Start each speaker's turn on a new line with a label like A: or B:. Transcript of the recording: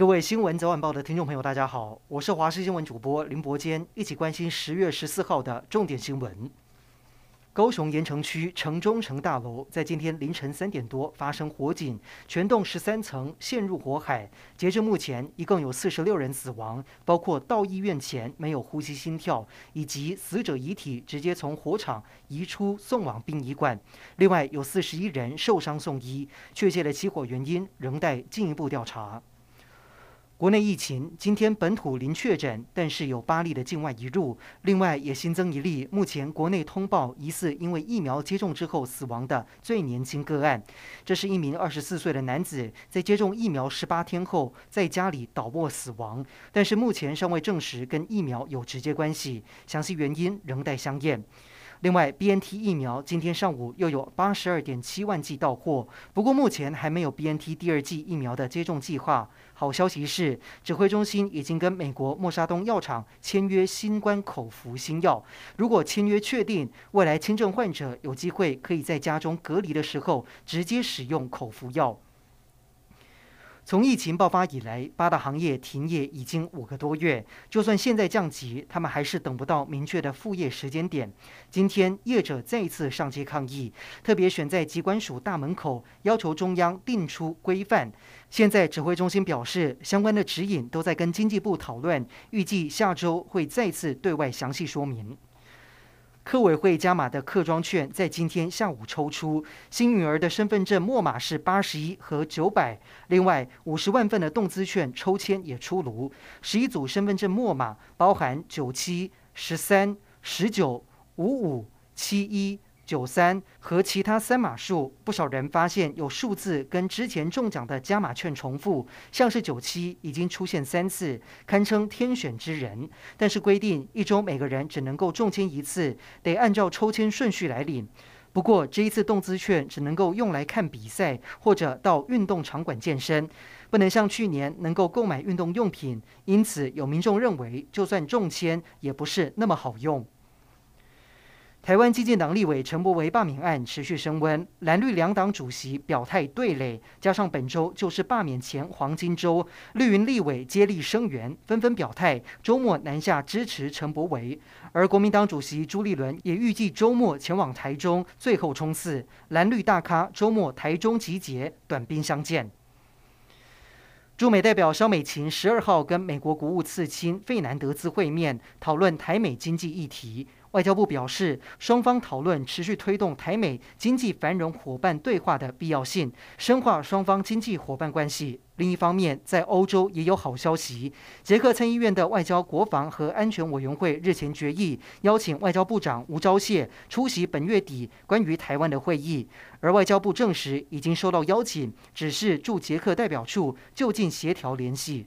A: 各位新闻早晚报的听众朋友，大家好，我是华视新闻主播林伯坚，一起关心十月十四号的重点新闻。高雄盐城区城中城大楼在今天凌晨三点多发生火警，全栋十三层陷入火海。截至目前，一共有四十六人死亡，包括到医院前没有呼吸心跳，以及死者遗体直接从火场移出送往殡仪馆。另外有四十一人受伤送医，确切的起火原因仍待进一步调查。国内疫情今天本土零确诊，但是有八例的境外移入，另外也新增一例目前国内通报疑似因为疫苗接种之后死亡的最年轻个案。这是一名二十四岁的男子，在接种疫苗十八天后在家里倒卧死亡，但是目前尚未证实跟疫苗有直接关系，详细原因仍待相验。另外，BNT 疫苗今天上午又有八十二点七万剂到货，不过目前还没有 BNT 第二剂疫苗的接种计划。好消息是，指挥中心已经跟美国默沙东药厂签约新冠口服新药。如果签约确定，未来轻症患者有机会可以在家中隔离的时候直接使用口服药。从疫情爆发以来，八大行业停业已经五个多月。就算现在降级，他们还是等不到明确的复业时间点。今天，业者再次上街抗议，特别选在机关署大门口，要求中央定出规范。现在指挥中心表示，相关的指引都在跟经济部讨论，预计下周会再次对外详细说明。客委会加码的客庄券在今天下午抽出，新女儿的身份证末码是八十一和九百，另外五十万份的动资券抽签也出炉，十一组身份证末码包含九七、十三、十九、五五、七一。九三和其他三码数，不少人发现有数字跟之前中奖的加码券重复，像是九七已经出现三次，堪称天选之人。但是规定一周每个人只能够中签一次，得按照抽签顺序来领。不过这一次动资券只能够用来看比赛或者到运动场馆健身，不能像去年能够购买运动用品。因此有民众认为，就算中签也不是那么好用。台湾基进党立委陈柏惟罢免案持续升温，蓝绿两党主席表态对垒，加上本周就是罢免前黄金周，绿云立委接力声援，纷纷表态周末南下支持陈柏惟。而国民党主席朱立伦也预计周末前往台中最后冲刺，蓝绿大咖周末台中集结，短兵相见。驻美代表萧美琴十二号跟美国国务次卿费南德兹会面，讨论台美经济议题。外交部表示，双方讨论持续推动台美经济繁荣伙伴对话的必要性，深化双方经济伙伴关系。另一方面，在欧洲也有好消息，捷克参议院的外交、国防和安全委员会日前决议，邀请外交部长吴钊燮出席本月底关于台湾的会议。而外交部证实已经收到邀请，只是驻捷克代表处就近协调联系。